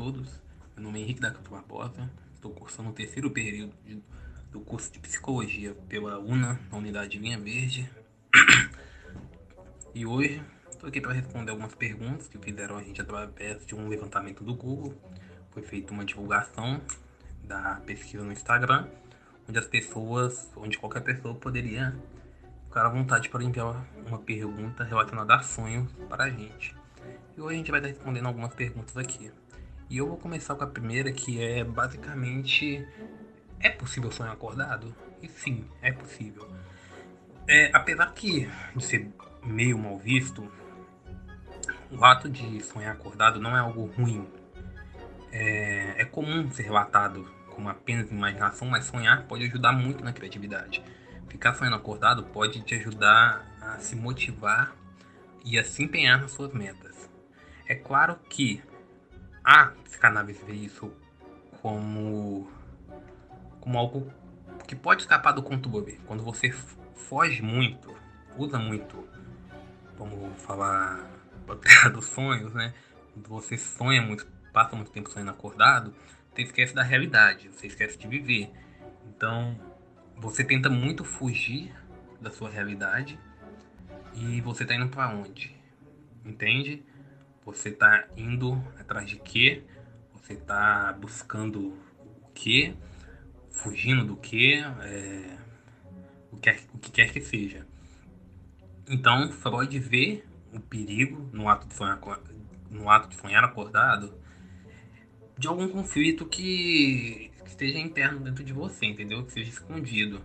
todos, meu nome é Henrique da Campo Barbosa, estou cursando o terceiro período do curso de Psicologia pela UNA, na Unidade Linha Verde. E hoje estou aqui para responder algumas perguntas que fizeram a gente através de um levantamento do Google. Foi feita uma divulgação da pesquisa no Instagram, onde as pessoas, onde qualquer pessoa poderia ficar à vontade para enviar uma pergunta relacionada a sonhos para a gente. E hoje a gente vai estar respondendo algumas perguntas aqui. E eu vou começar com a primeira, que é basicamente: é possível sonhar acordado? E sim, é possível. É, apesar que de ser meio mal visto, o ato de sonhar acordado não é algo ruim. É, é comum ser relatado como apenas imaginação, mas sonhar pode ajudar muito na criatividade. Ficar sonhando acordado pode te ajudar a se motivar e a se empenhar nas suas metas. É claro que a psicanálise vê isso como, como algo que pode escapar do controle. Quando você foge muito, usa muito, vamos falar a terra dos sonhos, né? Quando você sonha muito, passa muito tempo sonhando acordado, você esquece da realidade, você esquece de viver. Então, você tenta muito fugir da sua realidade e você tá indo para onde? Entende? Você tá indo atrás de quê? Você tá buscando o quê? Fugindo do quê? É... O, que, o que quer que seja. Então, Freud vê o perigo no ato de sonhar, no ato de sonhar acordado de algum conflito que, que esteja interno dentro de você, entendeu? Que seja escondido.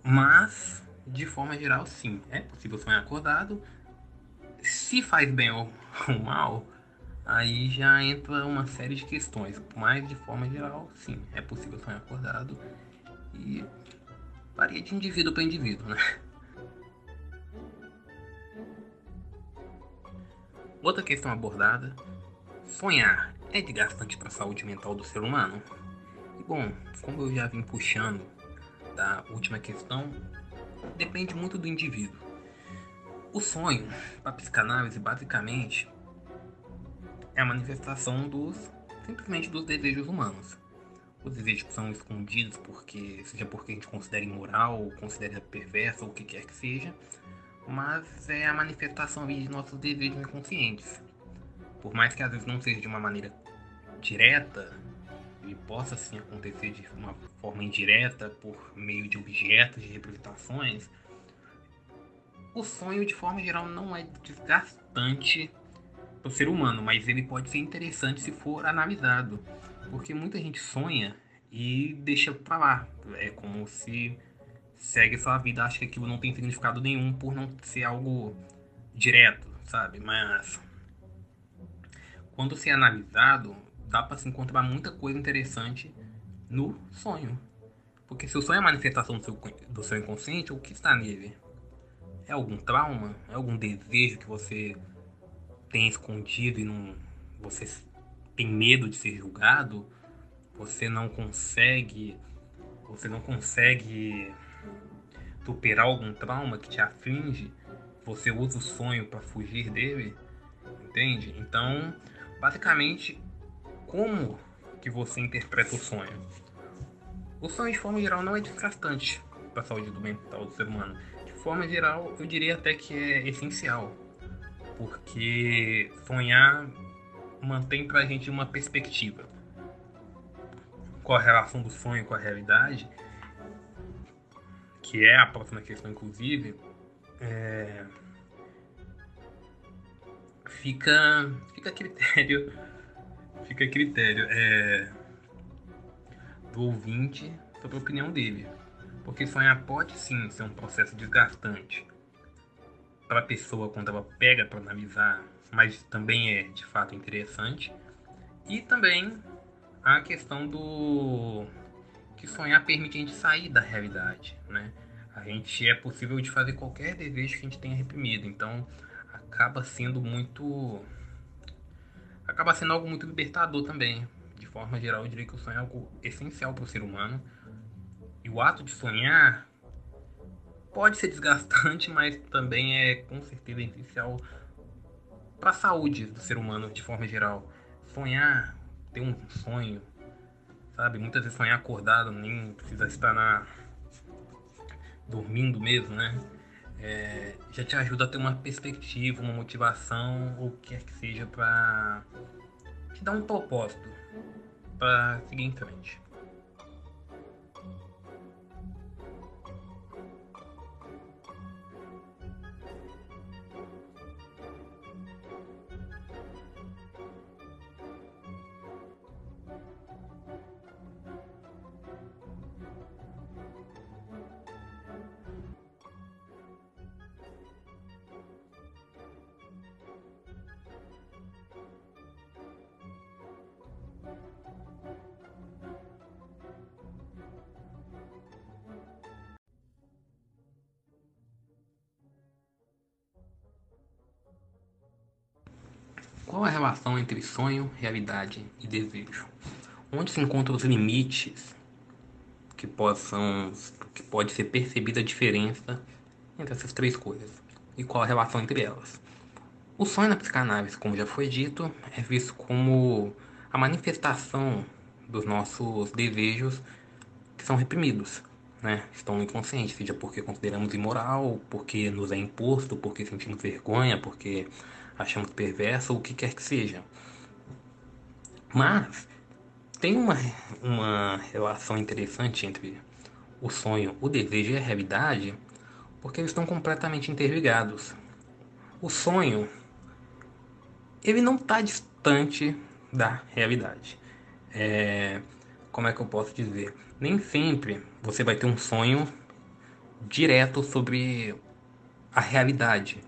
Mas, de forma geral, sim, é possível sonhar acordado. Se faz bem ou, ou mal, aí já entra uma série de questões. Mas, de forma geral, sim, é possível sonhar acordado. E varia de indivíduo para indivíduo, né? Outra questão abordada: sonhar é desgastante para a saúde mental do ser humano? E bom, como eu já vim puxando da última questão, depende muito do indivíduo. O sonho, para psicanálise, basicamente é a manifestação dos simplesmente dos desejos humanos. Os desejos que são escondidos porque seja porque a gente considera imoral, ou considera perverso ou o que quer que seja, mas é a manifestação de nossos desejos inconscientes. Por mais que às vezes não seja de uma maneira direta, ele possa sim acontecer de uma forma indireta por meio de objetos, de representações, o sonho de forma geral não é desgastante para o ser humano, mas ele pode ser interessante se for analisado, porque muita gente sonha e deixa para lá, é como se segue sua vida, acha que aquilo não tem significado nenhum por não ser algo direto, sabe? Mas quando se é analisado, dá para se encontrar muita coisa interessante no sonho. Porque se o sonho é a manifestação do seu, do seu inconsciente, o que está nele? É algum trauma? É algum desejo que você tem escondido e não, você tem medo de ser julgado? Você não consegue, você não consegue superar algum trauma que te aflige, você usa o sonho para fugir dele, entende? Então, basicamente, como que você interpreta o sonho? O sonho, de forma geral, não é desgastante para a saúde do mental do ser humano. Forma geral, eu diria até que é essencial, porque sonhar mantém para a gente uma perspectiva. Qual a relação do sonho com a realidade que é a próxima questão, inclusive, é... fica, fica a critério, fica a critério é... do ouvinte sobre a opinião dele. Porque sonhar pode sim ser um processo desgastante para a pessoa quando ela pega para analisar, mas também é de fato interessante. E também a questão do que sonhar permite a gente sair da realidade, né? A gente é possível de fazer qualquer desejo que a gente tenha reprimido, então acaba sendo muito acaba sendo algo muito libertador também. De forma geral, eu diria que o sonho é algo essencial para o ser humano. O ato de sonhar pode ser desgastante, mas também é com certeza essencial para a saúde do ser humano de forma geral. sonhar, ter um sonho, sabe? Muitas vezes sonhar acordado, nem precisa estar na dormindo mesmo, né? É, já te ajuda a ter uma perspectiva, uma motivação, ou o que quer que seja, para te dar um propósito para seguir em frente. Qual a relação entre sonho, realidade e desejo? Onde se encontram os limites que possam que pode ser percebida a diferença entre essas três coisas e qual a relação entre elas? O sonho na psicanálise, como já foi dito, é visto como a manifestação dos nossos desejos que são reprimidos, né? Estão no inconsciente, seja porque consideramos imoral, porque nos é imposto, porque sentimos vergonha, porque achamos perverso ou o que quer que seja. Mas tem uma, uma relação interessante entre o sonho, o desejo e a realidade, porque eles estão completamente interligados. O sonho, ele não está distante da realidade. É, como é que eu posso dizer? Nem sempre você vai ter um sonho direto sobre a realidade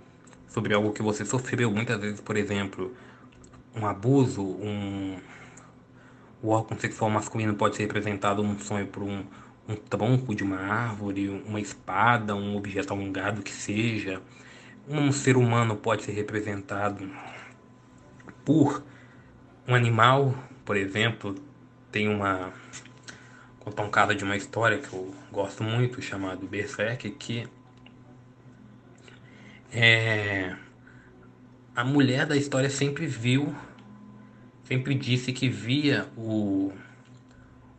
sobre algo que você sofreu muitas vezes, por exemplo, um abuso, um o órgão sexual masculino pode ser representado num sonho por um, um tronco de uma árvore, uma espada, um objeto alongado que seja. Um ser humano pode ser representado por um animal, por exemplo. Tem uma. contar um caso de uma história que eu gosto muito, chamado Berserk, que é, a mulher da história sempre viu, sempre disse que via o,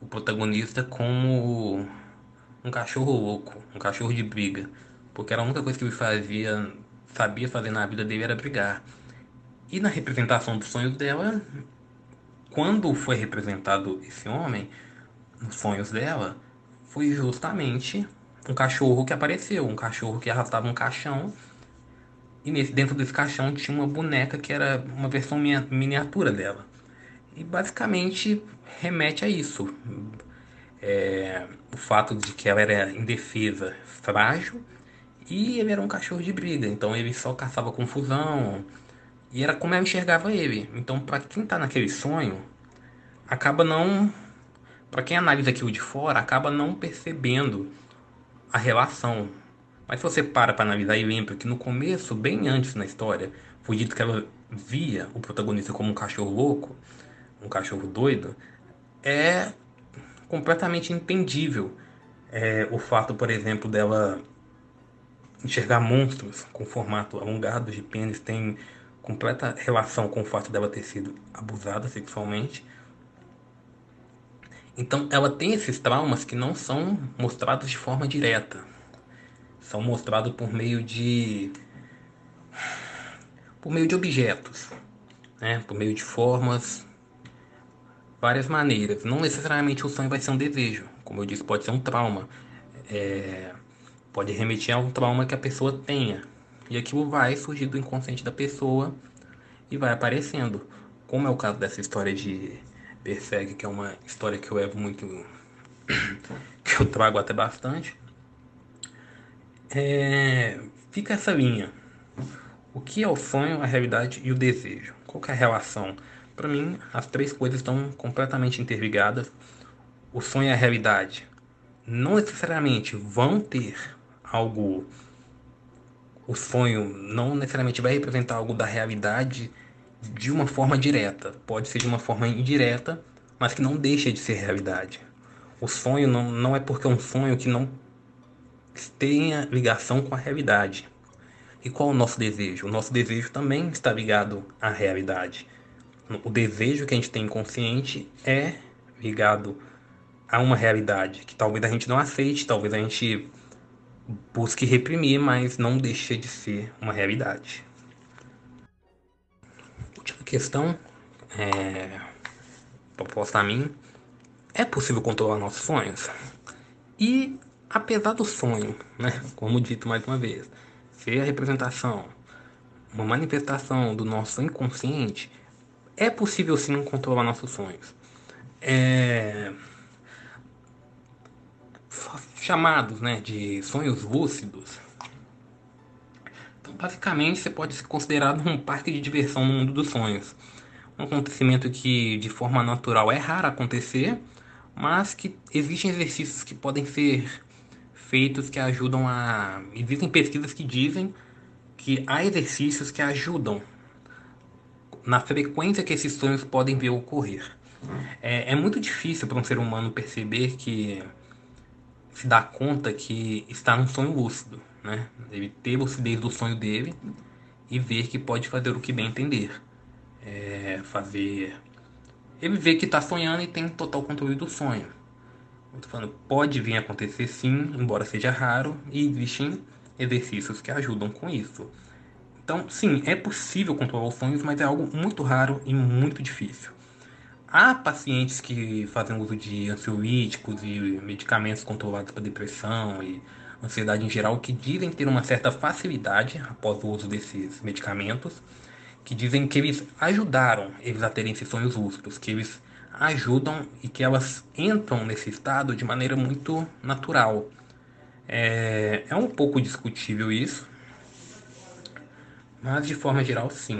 o protagonista como um cachorro louco, um cachorro de briga, porque era a única coisa que ele fazia, sabia fazer na vida dele era brigar. E na representação dos sonhos dela, quando foi representado esse homem nos sonhos dela, foi justamente um cachorro que apareceu, um cachorro que arrastava um caixão e nesse, dentro desse caixão tinha uma boneca que era uma versão miniatura dela. E basicamente remete a isso. É, o fato de que ela era indefesa, frágil, e ele era um cachorro de briga. Então ele só caçava confusão. E era como ela enxergava ele. Então, para quem tá naquele sonho, acaba não. Para quem analisa aquilo de fora, acaba não percebendo a relação mas se você para para analisar e lembra que no começo, bem antes na história, foi dito que ela via o protagonista como um cachorro louco, um cachorro doido, é completamente entendível é, o fato, por exemplo, dela enxergar monstros com formato alongado de pênis tem completa relação com o fato dela ter sido abusada sexualmente. Então ela tem esses traumas que não são mostrados de forma direta, são mostrados por meio de por meio de objetos, né? por meio de formas, várias maneiras. Não necessariamente o sonho vai ser um desejo, como eu disse, pode ser um trauma, é, pode remeter a um trauma que a pessoa tenha e aquilo vai surgir do inconsciente da pessoa e vai aparecendo, como é o caso dessa história de Berserk, que é uma história que eu levo muito, que eu trago até bastante é, fica essa linha. O que é o sonho, a realidade e o desejo? Qual é a relação? Para mim, as três coisas estão completamente interligadas. O sonho e a realidade não necessariamente vão ter algo. O sonho não necessariamente vai representar algo da realidade de uma forma direta. Pode ser de uma forma indireta, mas que não deixa de ser realidade. O sonho não, não é porque é um sonho que não tenha ligação com a realidade. E qual é o nosso desejo? O nosso desejo também está ligado à realidade. o desejo que a gente tem inconsciente é ligado a uma realidade que talvez a gente não aceite, talvez a gente busque reprimir, mas não deixa de ser uma realidade. Última questão, é, proposta a mim, é possível controlar nossos sonhos? E apesar do sonho, né, como dito mais uma vez, ser a representação, uma manifestação do nosso inconsciente, é possível sim controlar nossos sonhos. É... Chamados né, de sonhos lúcidos. Então, basicamente, você pode ser considerado um parque de diversão no mundo dos sonhos. Um acontecimento que, de forma natural, é raro acontecer, mas que existem exercícios que podem ser feitos que ajudam a. Existem pesquisas que dizem que há exercícios que ajudam na frequência que esses sonhos podem ver ocorrer. É, é muito difícil para um ser humano perceber que se dá conta que está num sonho lúcido, né? Ele ter lucidez do sonho dele e ver que pode fazer o que bem entender. É, fazer. Ele vê que está sonhando e tem total controle do sonho. Eu tô falando, pode vir a acontecer sim, embora seja raro, e existem exercícios que ajudam com isso. Então, sim, é possível controlar os sonhos, mas é algo muito raro e muito difícil. Há pacientes que fazem uso de ansiolíticos e medicamentos controlados para depressão e ansiedade em geral que dizem ter uma certa facilidade após o uso desses medicamentos, que dizem que eles ajudaram eles a terem esses sonhos lúcidos, que eles ajudam e que elas entram nesse estado de maneira muito natural. É, é um pouco discutível isso, mas de forma geral, sim.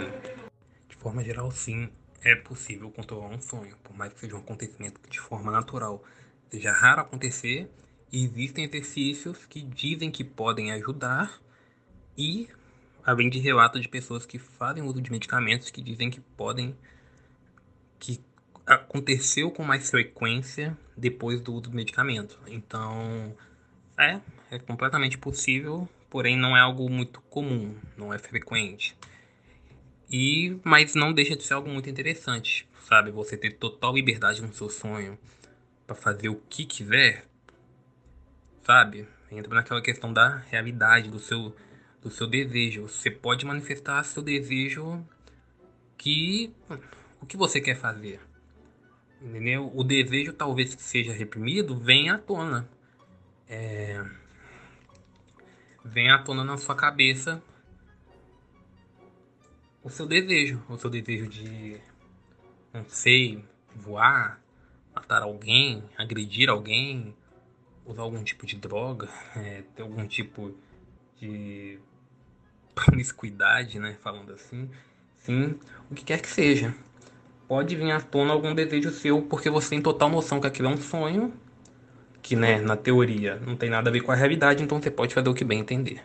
De forma geral, sim, é possível controlar um sonho, por mais que seja um acontecimento que de forma natural seja raro acontecer, existem exercícios que dizem que podem ajudar e além de relatos de pessoas que fazem uso de medicamentos que dizem que podem que aconteceu com mais frequência depois do uso do medicamento. Então, é, é completamente possível porém não é algo muito comum, não é frequente. E mas não deixa de ser algo muito interessante, sabe? Você ter total liberdade no seu sonho para fazer o que quiser, sabe? Entra naquela questão da realidade do seu do seu desejo. Você pode manifestar seu desejo que o que você quer fazer. Entendeu? O desejo talvez que seja reprimido vem à tona. É, vem à tona na sua cabeça o seu desejo, o seu desejo de, não sei, voar, matar alguém, agredir alguém, usar algum tipo de droga, é, ter algum tipo de promiscuidade, né, falando assim, sim, o que quer que seja. Pode vir à tona algum desejo seu porque você tem total noção que aquilo é um sonho que, né, na teoria não tem nada a ver com a realidade, então você pode fazer o que bem entender.